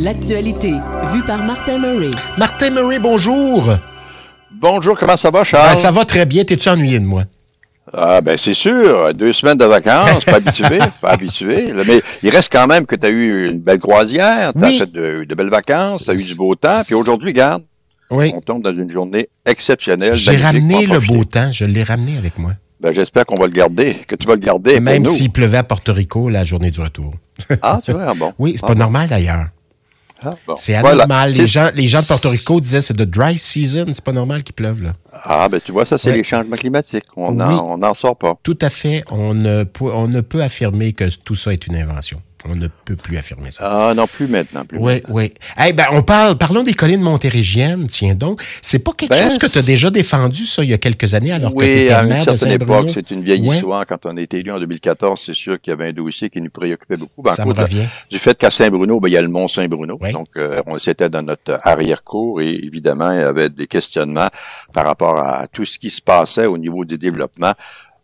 L'actualité, vue par Martin Murray. Martin Murray, bonjour. Bonjour, comment ça va, Charles? Ben, ça va très bien. T'es-tu ennuyé de moi? Ah, ben c'est sûr. Deux semaines de vacances, pas habitué, pas habitué. Mais il reste quand même que tu as eu une belle croisière, tu as Oui. fait de, de belles vacances, tu as eu du beau temps. Puis aujourd'hui, regarde, Oui. on tombe dans une journée exceptionnelle. J'ai ramené le beau temps. Je l'ai ramené avec moi. Ben, j'espère qu'on va le garder, que tu vas le garder pour Même s'il pleuvait à Porto Rico la journée du retour. Ah, tu vois, ah, bon. Oui, c'est Ah, pas normal d'ailleurs. Ah, bon. C'est anormal. Les, gens, les gens de Porto Rico disaient c'est de dry season. C'est pas normal qu'il pleuve là. Ah, ben tu vois, ça, c'est Ouais. les changements climatiques. On Oui. n'en sort pas. Tout à fait. On ne, on ne peut affirmer que tout ça est une invention. On ne peut plus affirmer ça. Ah, non, plus maintenant. Plus Oui, maintenant. oui. Eh ben, on parle, parlons des collines montérégiennes, tiens donc. C'est pas quelque Ben, chose que tu as déjà défendu, ça, il y a quelques années, alors que tu Oui, étais à une certaine époque, c'est une vieille Ouais. histoire. Quand on a été élu en 2014, c'est sûr qu'il y avait un dossier qui nous préoccupait beaucoup. Ben, Ça me revient. du fait qu'à Saint-Bruno, ben, il y a le Mont Saint-Bruno. Oui. Donc, euh, on c'était dans notre arrière-cour et évidemment, il y avait des questionnements par rapport à tout ce qui se passait au niveau du développement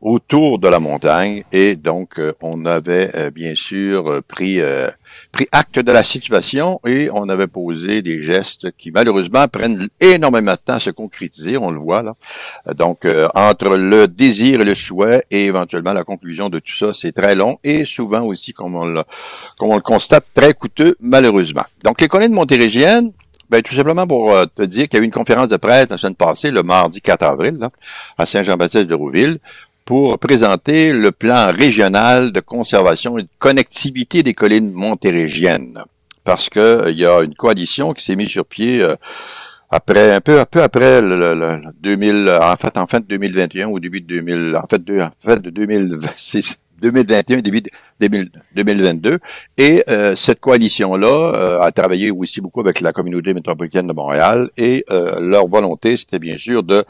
autour de la montagne et donc euh, on avait euh, bien sûr euh, pris euh, pris acte de la situation et on avait posé des gestes qui malheureusement prennent énormément de temps à se concrétiser, on le voit là. Euh, Donc euh, entre le désir et le souhait et éventuellement la conclusion de tout ça, c'est très long et souvent aussi comme on le comme on le constate très coûteux malheureusement. Donc les collines montérégiennes ben, tout simplement pour te dire qu'il y a eu une conférence de presse la semaine passée, le mardi 4 avril, là, à Saint-Jean-Baptiste de Rouville, pour présenter le plan régional de conservation et de connectivité des collines montérégiennes. Parce que euh, y a une coalition qui s'est mise sur pied euh, après un peu un peu après le, le- le 2000 en fait en fin de 2021 au début de 2000 en fait de, en fait de 2026 2021 début de 2000 2022 et euh, cette coalition là a travaillé aussi beaucoup avec la communauté métropolitaine de Montréal et euh, leur volonté c'était bien sûr de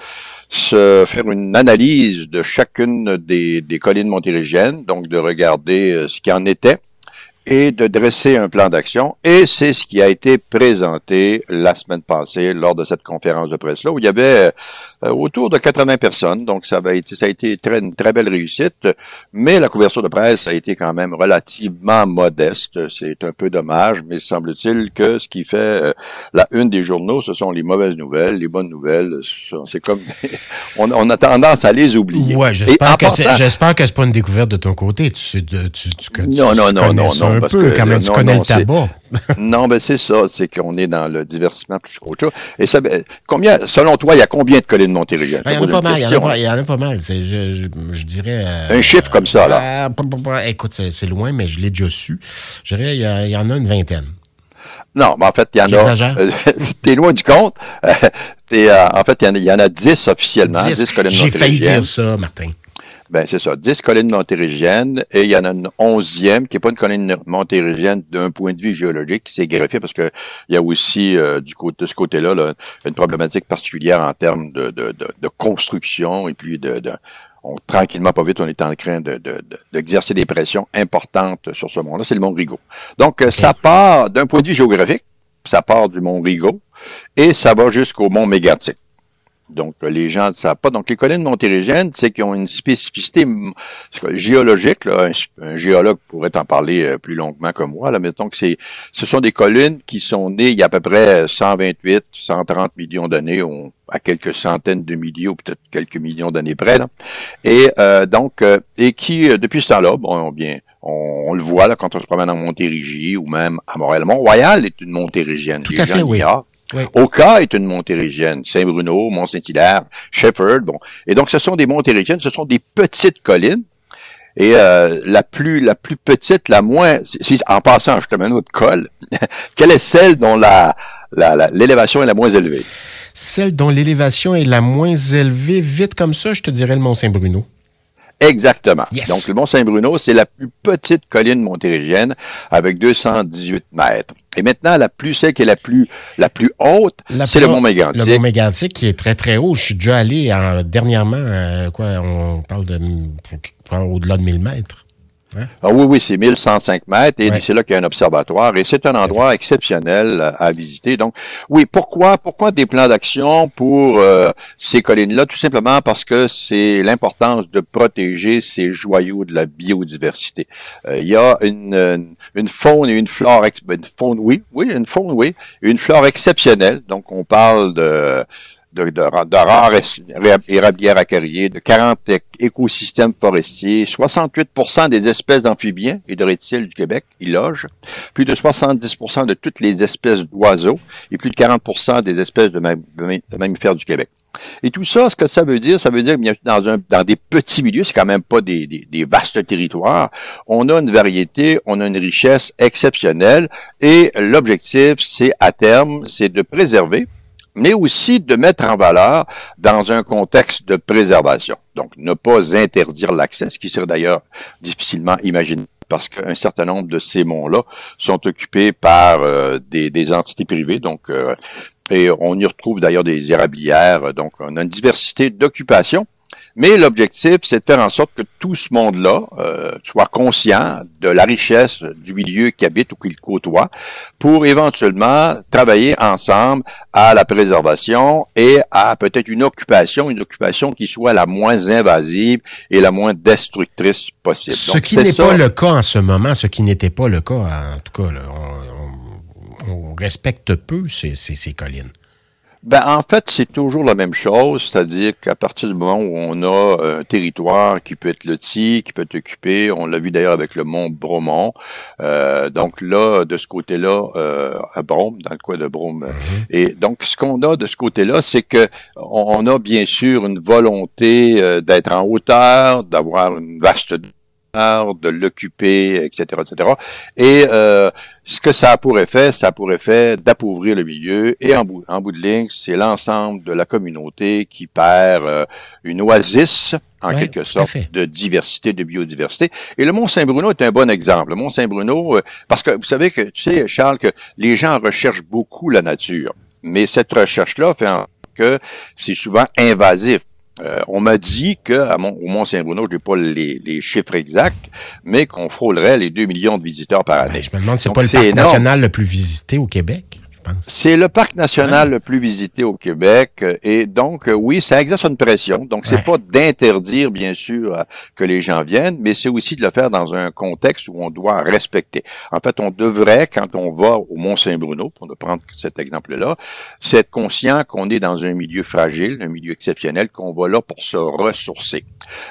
se faire une analyse de chacune des, des collines montérégiennes, donc de regarder euh, ce qui en était et de dresser un plan d'action. Et c'est ce qui a été présenté la semaine passée lors de cette conférence de presse-là, où il y avait euh, autour de 80 personnes. Donc, ça, avait été, ça a été très, une très belle réussite. Mais la couverture de presse a été quand même relativement modeste. C'est un peu dommage, mais semble-t-il que ce qui fait euh, la une des journaux, ce sont les mauvaises nouvelles. Les bonnes nouvelles, c'est comme... on, on a tendance à les oublier. Ouais, j'espère que j'espère que c'est pas une découverte de ton côté. Tu, tu, tu, tu, Non, non, non, non, un parce peu que- quand même. Tu non, connais non, le tabac. Non, ben c'est ça, c'est qu'on est dans le divertissement plus qu'autre chose. Et ça, ben, combien, selon toi, il y a combien de collines montérégiennes? Ah, Il y en a pas mal, il y en a pas, mal. Je, dirais. euh, Un chiffre comme ça, là. euh, écoute, c'est, loin, mais je l'ai déjà su. Je dirais, il y, en a une vingtaine. Non, mais en fait, il y en a. T'es loin du compte. Euh, en fait, il y en a, il y en a 10 officiellement, 10, Dix. collines J'ai failli dire ça, Martin. Ben, c'est ça, 10 collines montérégiennes et il y en a une onzième qui n'est pas une colline montérégienne d'un point de vue géologique qui s'est greffée parce que il y a aussi euh, du côté de ce côté-là là, une problématique particulière en termes de, de, de, de construction et puis de, de on, tranquillement pas vite on est en train de, de, de- d'exercer des pressions importantes sur ce mont-là, c'est le mont Rigaud. Donc euh, ça part d'un point de vue géographique, ça part du mont Rigaud et ça va jusqu'au mont Mégantic. Donc, euh, les gens ne savent pas. Donc, les collines montérégiennes, c'est qu'ils ont une spécificité géologique. Là. Un, un géologue pourrait en parler euh, plus longuement que moi. Là. Mettons que c'est, ce sont des collines qui sont nées il y a à peu près 128, 130 millions d'années, à quelques centaines de milliers ou peut-être quelques millions d'années près. Là. Et euh, donc, euh, et qui, euh, depuis ce temps-là, bon, bien, on, on le voit là quand on se promène en Montérégie ou même à Montréal. Mont-Royal est une montérégienne. Tout Les à gens fait, oui. Oui. Oka est une montérégienne, Saint-Bruno, Mont-Saint-Hilaire, Shefford, bon. Et donc, ce sont des montérégiennes, ce sont des petites collines. Et euh, la plus la plus petite, la moins, si, en passant, je te mets un autre col, quelle est celle dont la la- la- l'élévation est la moins élevée? Celle dont l'élévation est la moins élevée, vite comme ça, je te dirais le Mont-Saint-Bruno. Exactement. Yes. Donc, le Mont-Saint-Bruno, c'est la plus petite colline montérégienne avec 218 mètres. Et maintenant, la plus, celle qui est la plus, la plus haute, c'est le haute- Mont Mégantic. Le Mont Mégantic qui est très très haut. Je suis déjà allé en- dernièrement, euh, quoi, on parle de au-delà de 1000 mètres. Ah oui, oui, c'est 1105 mètres et c'est là qu'il y a un observatoire et c'est un endroit exceptionnel à, visiter. Donc, oui, pourquoi, pourquoi des plans d'action pour euh, ces collines-là? Tout simplement parce que c'est l'importance de protéger ces joyaux de la biodiversité. Euh, il y a une, une, faune et une flore, une faune, oui, oui, une faune, oui, une flore exceptionnelle. Donc, on parle de de, de, de rares érablières acariées, de 40 écosystèmes forestiers, 68 des espèces d'amphibiens et de reptiles du Québec y logent, plus de 70 de toutes les espèces d'oiseaux et plus de 40 des espèces de, mammifères du Québec. Et tout ça, ce que ça veut dire, ça veut dire que dans, un, dans des petits milieux, c'est quand même pas des, des, des, vastes territoires, on a une variété, on a une richesse exceptionnelle et l'objectif, c'est à terme, c'est de préserver mais aussi de mettre en valeur dans un contexte de préservation. Donc, ne pas interdire l'accès, ce qui serait d'ailleurs difficilement imaginable parce qu'un certain nombre de ces monts-là sont occupés par euh, des, des, entités privées, donc euh, et on y retrouve d'ailleurs des érablières, donc on a une diversité d'occupations mais l'objectif, c'est de faire en sorte que tout ce monde-là euh, soit conscient de la richesse du milieu qu'il habite ou qu'il côtoie pour éventuellement travailler ensemble à la préservation et à peut-être une occupation, une occupation qui soit la moins invasive et la moins destructrice possible. Ce qui n'est pas le cas en ce moment, ce qui n'était pas le cas, en tout cas, on, on, respecte peu ces, ces, ces collines. Ben, en fait, c'est toujours la même chose, c'est-à-dire qu'à partir du moment où on a un territoire qui peut être loti, qui peut être occupé, on l'a vu d'ailleurs avec le mont Bromont, euh, donc là, de ce côté-là, euh, à Brome, dans le coin de Brome. Mm-hmm. Et donc, ce qu'on a de ce côté-là, c'est que on, a bien sûr une volonté euh, d'être en hauteur, d'avoir une vaste de l'occuper, etc., etc. Et euh, ce que ça a pour effet, ça a pour effet d'appauvrir le milieu. Et en bout, en bout de ligne, c'est l'ensemble de la communauté qui perd euh, une oasis, en quelque sorte, de diversité, de biodiversité. Et le Mont Saint-Bruno est un bon exemple. Le Mont Saint-Bruno, euh, parce que vous savez que, tu sais, Charles, que les gens recherchent beaucoup la nature. Mais cette recherche-là fait que c'est souvent invasif. Euh, on m'a dit qu'au Mont-Saint-Bruno, je n'ai pas les, chiffres exacts, mais qu'on frôlerait les 2 millions de visiteurs par année. Ben, je me demande, c'est pas le parc national le plus visité au Québec? C'est le parc national le plus visité au Québec et donc euh, oui, ça exerce une pression. Donc c'est pas d'interdire bien sûr que les gens viennent, mais c'est aussi de le faire dans un contexte où on doit respecter. En fait, on devrait quand on va au Mont Saint-Bruno, pour ne prendre cet exemple-là, c'est être conscient qu'on est dans un milieu fragile, un milieu exceptionnel, qu'on va là pour se ressourcer.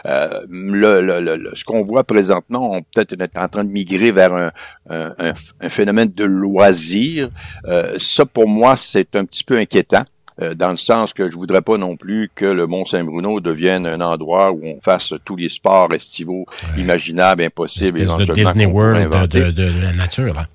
Euh, le, le, ce qu'on voit présentement, on peut-être est en train de migrer vers un, un, un phénomène de loisir. Euh, ça, pour moi, c'est un petit peu inquiétant. Euh, dans le sens que je voudrais pas non plus que le Mont Saint-Bruno devienne un endroit où on fasse tous les sports estivaux imaginables, impossibles, de Disney World de, de, la nature, là.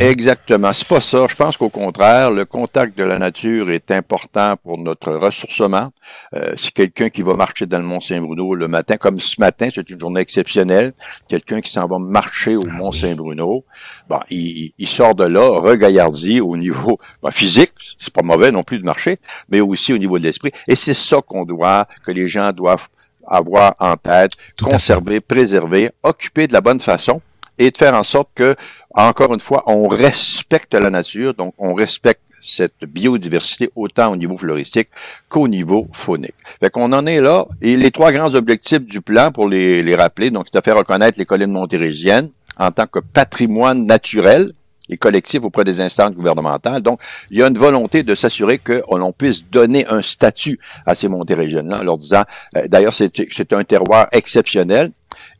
Exactement. C'est pas ça. Je pense qu'au contraire, le contact de la nature est important pour notre ressourcement. Euh, c'est quelqu'un qui va marcher dans le Mont Saint-Bruno le matin, comme ce matin, c'est une journée exceptionnelle. Quelqu'un qui s'en va marcher au ah Mont Saint-Bruno, bon, il, sort de là regaillardi au niveau ben, physique. C'est pas mauvais non plus de marcher, mais aussi au niveau de l'esprit. Et c'est ça qu'on doit, que les gens doivent avoir en tête, conserver, préserver, occuper de la bonne façon et de faire en sorte que, encore une fois, on respecte la nature, donc on respecte cette biodiversité autant au niveau floristique qu'au niveau faunique. Fait qu'on en est là. Et les trois grands objectifs du plan, pour les, les rappeler, donc c'est de faire reconnaître les collines montérégiennes en tant que patrimoine naturel et collectif auprès des instances gouvernementales. Donc, il y a une volonté de s'assurer que l'on puisse donner un statut à ces montérégiennes-là en leur disant, euh, d'ailleurs, c'est un terroir exceptionnel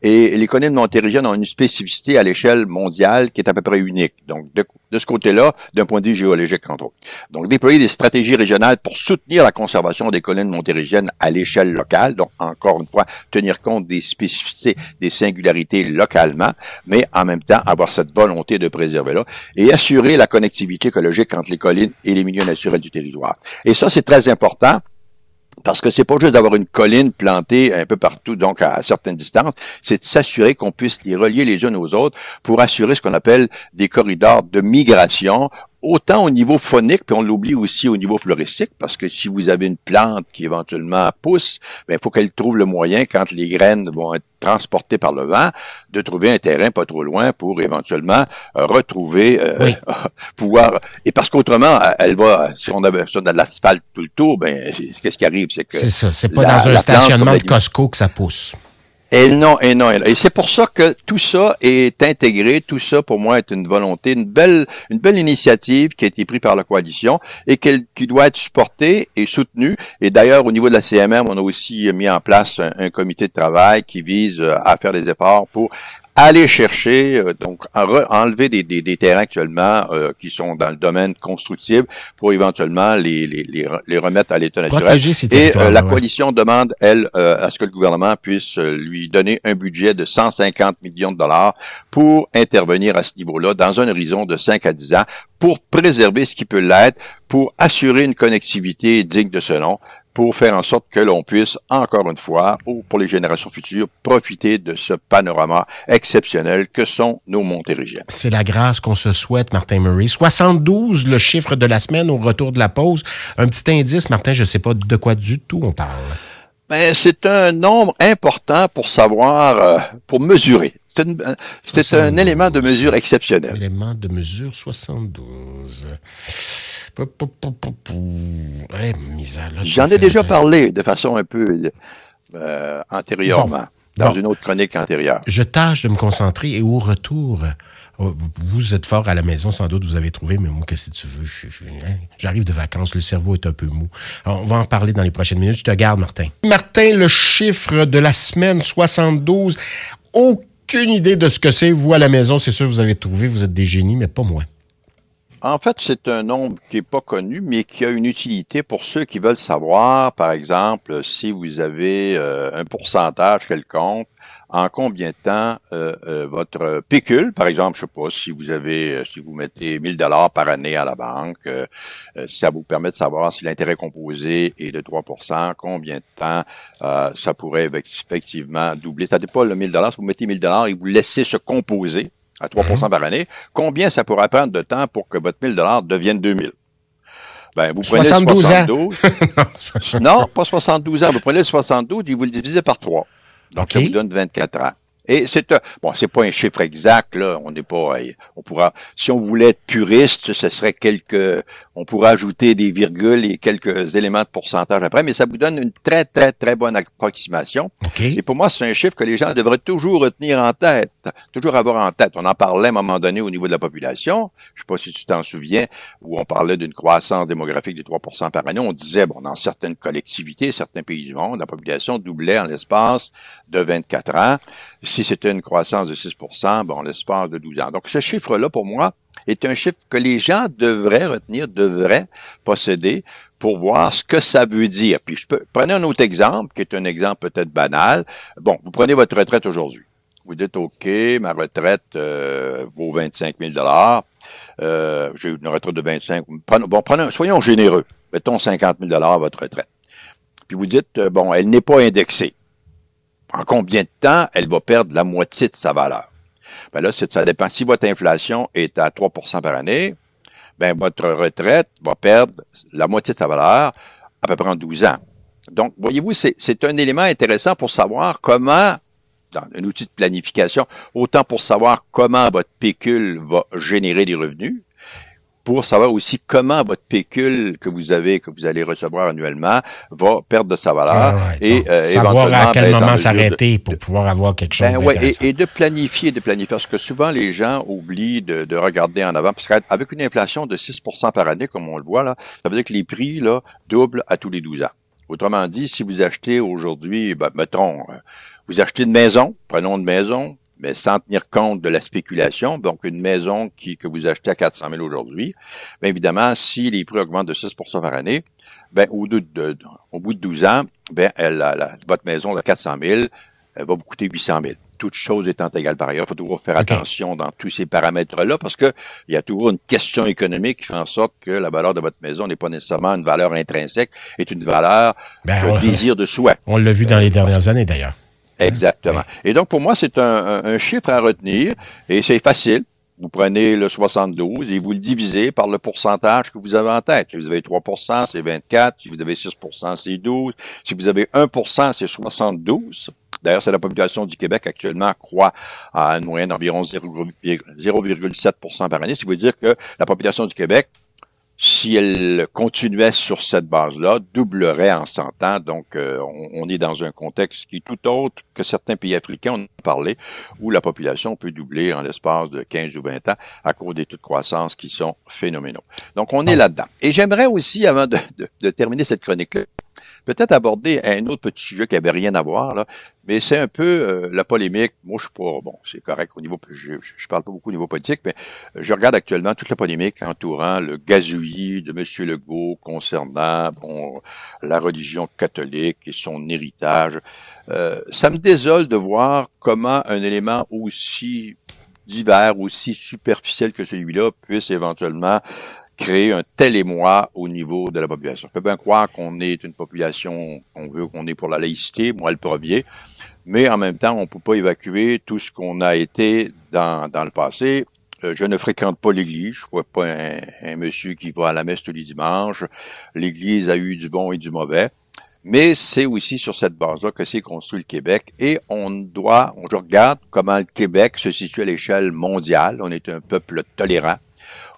et les collines montérégiennes ont une spécificité à l'échelle mondiale qui est à peu près unique. Donc, de, ce côté-là, d'un point de vue géologique, entre autres. Donc, déployer des stratégies régionales pour soutenir la conservation des collines montérégiennes à l'échelle locale. Donc, encore une fois, tenir compte des spécificités, des singularités localement, mais en même temps, avoir cette volonté de préserver là et assurer la connectivité écologique entre les collines et les milieux naturels du territoire. Et ça, c'est très important parce que c'est pas juste d'avoir une colline plantée un peu partout, donc à, certaines distances, c'est de s'assurer qu'on puisse les relier les unes aux autres pour assurer ce qu'on appelle des corridors de migration autant au niveau phonique, puis on l'oublie aussi au niveau floristique, parce que si vous avez une plante qui éventuellement pousse, ben, il faut qu'elle trouve le moyen, quand les graines vont être transportées par le vent, de trouver un terrain pas trop loin pour éventuellement euh, retrouver, euh, pouvoir... Et parce qu'autrement, elle va, si on, avait, si on a de l'asphalte tout le tour, ben, qu'est-ce qui arrive? C'est que... C'est ça, c'est pas dans un stationnement de Costco que ça pousse. Et non, et non, et c'est pour ça que tout ça est intégré, tout ça pour moi est une volonté, une belle, une belle initiative qui a été prise par la coalition et qui doit être supportée et soutenue. Et d'ailleurs, au niveau de la CMM, on a aussi mis en place un comité de travail qui vise à faire des efforts pour aller chercher, euh, donc enlever des, des, des, terrains actuellement euh, qui sont dans le domaine constructif pour éventuellement les, les, les, remettre à l'état naturel. Et euh, la coalition demande, elle, à ce que le gouvernement puisse lui donner un budget de 150 millions de dollars pour intervenir à ce niveau-là dans un horizon de 5 à 10 ans pour préserver ce qui peut l'être, pour assurer une connectivité digne de ce nom, pour faire en sorte que l'on puisse, encore une fois, ou pour les générations futures, profiter de ce panorama exceptionnel que sont nos Montérégiens. C'est la grâce qu'on se souhaite, Martin Murray. 72, le chiffre de la semaine au retour de la pause. Un petit indice, Martin, je ne sais pas de quoi du tout on parle. Ben, c'est un nombre important pour savoir, euh, pour mesurer. C'est un élément de mesure exceptionnel. Élément de mesure 72. J'en ai déjà parlé de façon un peu euh, antérieurement, dans une autre chronique antérieure. Je tâche de me concentrer et au retour, oh, vous êtes fort à la maison, sans doute, vous avez trouvé, mais moi, qu'est-ce que tu veux? Hein, j'arrive de vacances, le cerveau est un peu mou. on va en parler dans les prochaines minutes. Je te garde, Martin. Martin, le chiffre de la semaine 72. Aucune idée de ce que c'est. Vous, à la maison, c'est sûr, vous avez trouvé, vous êtes des génies, mais pas moi. En fait, c'est un nombre qui n'est pas connu, mais qui a une utilité pour ceux qui veulent savoir, par exemple, si vous avez euh, un pourcentage quelconque, en combien de temps euh, euh, votre pécule, par exemple, je sais pas, si vous avez, si vous mettez 1000 dollars par année à la banque, ça vous permet de savoir si l'intérêt composé est de 3% combien de temps ça pourrait effectivement doubler. Ça dépend le 1000 dollars. Si vous mettez 1000 dollars et vous laissez se composer, à 3 mhm. par année, combien ça pourrait prendre de temps pour que votre 1000 dollars devienne 2000? Ben, vous prenez 72 72. non, pas 72 ans. Vous prenez le 72 et vous le divisez par 3. Donc, ça vous donne 24 ans. Et c'est un, bon, c'est pas un chiffre exact, là. On n'est pas, on pourra, si on voulait être puriste, ce serait quelques, on pourrait ajouter des virgules et quelques éléments de pourcentage après, mais ça vous donne une très, très, très bonne approximation. Et pour moi, c'est un chiffre que les gens devraient toujours retenir en tête, toujours avoir en tête. On en parlait à un moment donné au niveau de la population. Je sais pas si tu t'en souviens, où on parlait d'une croissance démographique de 3% par année. On disait, bon, dans certaines collectivités, certains pays du monde, la population doublait en l'espace de 24 ans. Si c'était une croissance de 6% bon, l'espace de 12 ans. Donc, ce chiffre-là, pour moi, est un chiffre que les gens devraient retenir, devraient posséder pour voir ce que ça veut dire. Puis, je peux, prenez un autre exemple, qui est un exemple peut-être banal. Bon, vous prenez votre retraite aujourd'hui. Vous dites, OK, ma retraite euh, vaut 25 000 euh, J'ai une retraite de 25 Bon, prenons, soyons généreux. Mettons 50 000 à votre retraite. Puis vous dites, euh, bon, elle n'est pas indexée en combien de temps elle va perdre la moitié de sa valeur? Ben là, ça dépend. Si votre inflation est à 3% par année, ben votre retraite va perdre la moitié de sa valeur à peu près en 12 ans. Donc, voyez-vous, c'est un élément intéressant pour savoir comment, dans un outil de planification, autant pour savoir comment votre pécule va générer des revenus, pour savoir aussi comment votre pécule que vous avez, que vous allez recevoir annuellement, va perdre de sa valeur. et euh, savoir à quel moment s'arrêter pour pouvoir avoir quelque chose ben, et, et, de planifier, de planifier. Parce que souvent, les gens oublient de, de regarder en avant. Parce qu'avec une inflation de 6% par année, comme on le voit, là, ça veut dire que les prix là, doublent à tous les 12 ans. Autrement dit, si vous achetez aujourd'hui, ben, mettons, euh, vous achetez une maison, prenons une maison, mais sans tenir compte de la spéculation, donc une maison qui, que vous achetez à 400 000 aujourd'hui, bien évidemment, si les prix augmentent de 6% par année, ben, au, bout de, au bout de 12 ans, ben, elle, votre maison de 400 000 elle va vous coûter 800 000. Toutes choses étant égales par ailleurs, il faut toujours faire attention dans tous ces paramètres-là parce que il y a toujours une question économique qui fait en sorte que la valeur de votre maison n'est pas nécessairement une valeur intrinsèque, est une valeur ben, de désir de souhait. On l'a vu dans les dernières années d'ailleurs. Exactement. Et donc, pour moi, c'est un, chiffre à retenir et c'est facile. vous prenez le 72 et vous le divisez par le pourcentage que vous avez en tête. Si vous avez 3% c'est 24. Si vous avez 6% c'est 12. Si vous avez 1% c'est 72. D'ailleurs, c'est la population du Québec actuellement croît à une moyenne d'environ 0,7 par année. Ce qui veut dire que la population du Québec si elle continuait sur cette base-là, doublerait en 100 ans. Donc, euh, on, est dans un contexte qui est tout autre que certains pays africains, on a parlé, où la population peut doubler en l'espace de 15 ou 20 ans à cause des taux de croissance qui sont phénoménaux. Donc, on est là-dedans. Et j'aimerais aussi, avant de, de terminer cette chronique-là, peut-être aborder un autre petit sujet qui avait rien à voir, là, mais c'est un peu euh, la polémique. Moi, je suis pas, bon, c'est correct au niveau, je, je parle pas beaucoup au niveau politique, mais je regarde actuellement toute la polémique entourant le gazouillis de M. Legault concernant, bon, la religion catholique et son héritage. Euh, ça me désole de voir comment un élément aussi divers, aussi superficiel que celui-là puisse éventuellement créer un tel émoi au niveau de la population. On peut bien croire qu'on est une population, qu'on veut qu'on est pour la laïcité, moi le premier, mais en même temps, on ne peut pas évacuer tout ce qu'on a été dans, dans le passé. Euh, je ne fréquente pas l'Église, je ne suis pas un, monsieur qui va à la messe tous les dimanches. L'Église a eu du bon et du mauvais. Mais c'est aussi sur cette base-là que s'est construit le Québec et on doit, on regarde comment le Québec se situe à l'échelle mondiale. On est un peuple tolérant.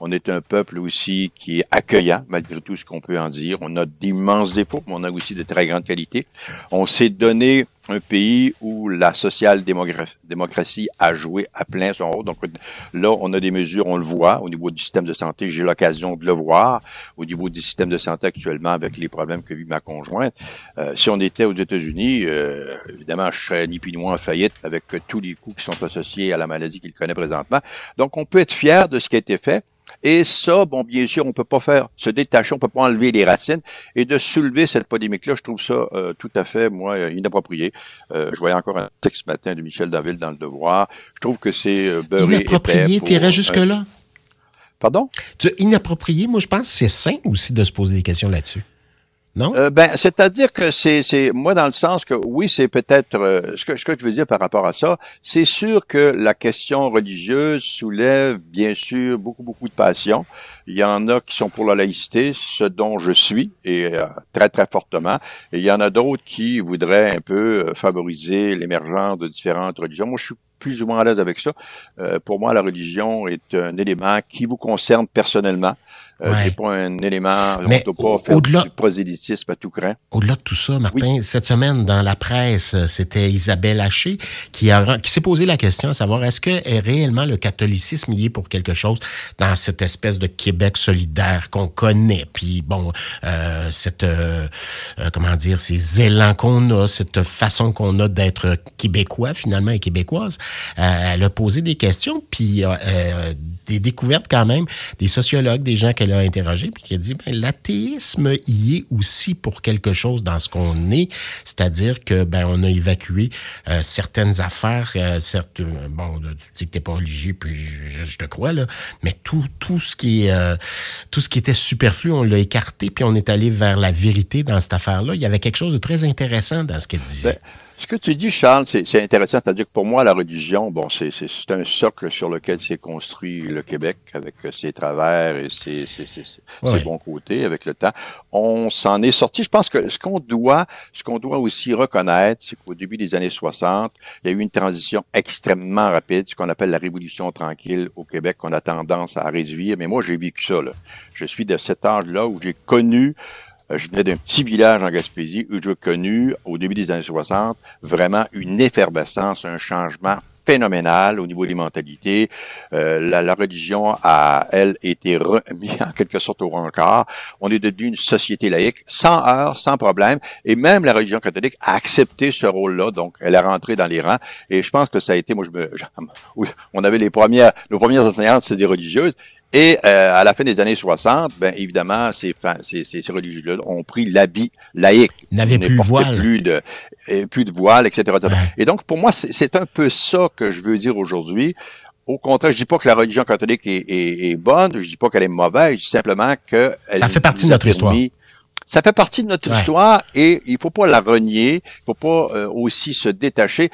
On est un peuple aussi qui est accueillant, malgré tout ce qu'on peut en dire. On a d'immenses défauts, mais on a aussi de très grandes qualités. On s'est donné un pays où la social-démocratie a joué à plein son rôle. Donc là, on a des mesures, on le voit au niveau du système de santé. J'ai l'occasion de le voir au niveau du système de santé actuellement avec les problèmes que vit ma conjointe. Euh, si on était aux États-Unis, euh, évidemment, je serais ni plus en faillite avec tous les coûts qui sont associés à la maladie qu'il connaît présentement. Donc, on peut être fier de ce qui a été fait. Et ça, bon, bien sûr, on peut pas faire se détacher, on peut pas enlever les racines et de soulever cette polémique-là, je trouve ça euh, tout à fait, moi, inapproprié. Euh, je voyais encore un texte ce matin de Michel Daville dans le Devoir. Je trouve que c'est euh, beurré Inapproprié, irais jusque-là? Pardon? Inapproprié, moi, je pense que c'est sain aussi de se poser des questions là-dessus. Euh, ben, c'est-à-dire que c'est, c'est, moi, dans le sens que oui, c'est peut-être, euh, ce, que, ce que je veux dire par rapport à ça, c'est sûr que la question religieuse soulève, bien sûr, beaucoup, beaucoup de passion. Il y en a qui sont pour la laïcité, ce dont je suis, et euh, très, très fortement. Et il y en a d'autres qui voudraient un peu favoriser l'émergence de différentes religions. Moi, je suis plus ou moins à l'aise avec ça. pour moi, la religion est un élément qui vous concerne personnellement. Euh, ouais. pas un élément, Mais on ne pas faire du prosélytisme à tout craint. Au-delà de tout ça, Martin, cette semaine, dans la presse, c'était Isabelle Haché qui, a, qui s'est posé la question à savoir est-ce que est réellement le catholicisme y est pour quelque chose dans cette espèce de Québec solidaire qu'on connaît? Puis bon, euh, cette euh, euh comment dire, ces élans qu'on a, cette façon qu'on a d'être québécois finalement et québécoise. Euh, elle a posé des questions, puis euh, des découvertes quand même, des sociologues, des gens qu'elle a interrogés, puis qui a dit, ben, l'athéisme y est aussi pour quelque chose dans ce qu'on est, c'est-à-dire que ben on a évacué euh, certaines affaires, euh, certes, bon, tu dis que t'es pas religieux, puis je, te crois là, mais tout tout ce qui euh, tout ce qui était superflu, on l'a écarté, puis on est allé vers la vérité dans cette affaire-là. Il y avait quelque chose de très intéressant dans ce qu'elle disait. Ce que tu dis, Charles, c'est intéressant. C'est-à-dire que pour moi, la religion, bon, c'est un socle sur lequel s'est construit le Québec avec ses travers et ses, ses, ses, ses bons côtés avec le temps. On s'en est sorti. Je pense que ce qu'on doit, ce qu'on doit aussi reconnaître, c'est qu'au début des années 60, il y a eu une transition extrêmement rapide, ce qu'on appelle la révolution tranquille au Québec, qu'on a tendance à réduire. Mais moi, j'ai vécu ça. Là. Je suis de cet âge-là où j'ai connu je venais d'un petit village en Gaspésie où j'ai connu, au début des années 60, vraiment une effervescence, un changement phénoménal au niveau des mentalités. Euh, la, la, religion a, elle, été remise en quelque sorte au rencard. On est devenu une société laïque, sans heurts, sans problème, et même la religion catholique a accepté ce rôle-là, donc elle est rentrée dans les rangs, et je pense que ça a été, moi je me... on avait les premières, nos premières enseignantes, c'est des religieuses, et euh, à la fin des années 60, ben évidemment, ces, ces, ces religieux-là ont pris l'habit laïque. Ils n'avaient plus de voile. Plus de, plus de voile, etc. Et donc, pour moi, c'est un peu ça que je veux dire aujourd'hui. Au contraire, je dis pas que la religion catholique est, est, est bonne, je dis pas qu'elle est mauvaise, je dis simplement que... Ça fait partie de notre histoire. Ça fait partie de notre histoire et il faut pas la renier, il faut pas euh, aussi se détacher.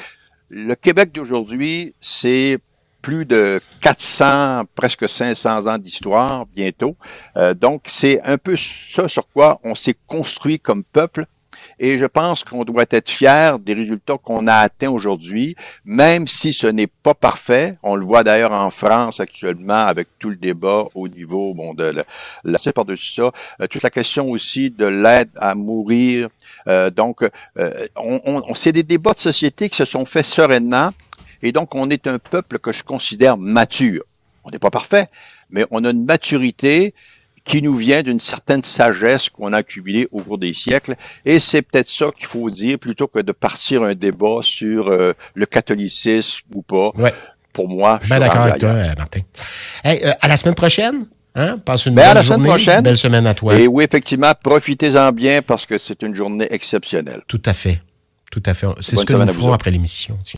Le Québec d'aujourd'hui, c'est plus de 400, presque 500 ans d'histoire bientôt. Euh, donc, c'est un peu ça sur quoi on s'est construit comme peuple. Et je pense qu'on doit être fier des résultats qu'on a atteints aujourd'hui, même si ce n'est pas parfait. On le voit d'ailleurs en France actuellement avec tout le débat au niveau bon, de la, c'est par-dessus ça, euh, toute la question aussi de l'aide à mourir. Euh, donc, euh, on, on c'est des débats de société qui se sont faits sereinement et donc, on est un peuple que je considère mature. On n'est pas parfait, mais on a une maturité qui nous vient d'une certaine sagesse qu'on a accumulée au cours des siècles. Et c'est peut-être ça qu'il faut dire plutôt que de partir un débat sur euh, le catholicisme ou pas. Ouais. Pour moi, je suis d'accord avec toi, Martin. Hey, euh, à la semaine prochaine. Hein? Passe une ben, belle à la journée, semaine prochaine. Une belle semaine à toi. Et oui, effectivement, profitez-en bien parce que c'est une journée exceptionnelle. Tout à fait. Tout à fait. C'est ce que nous ferons après l'émission.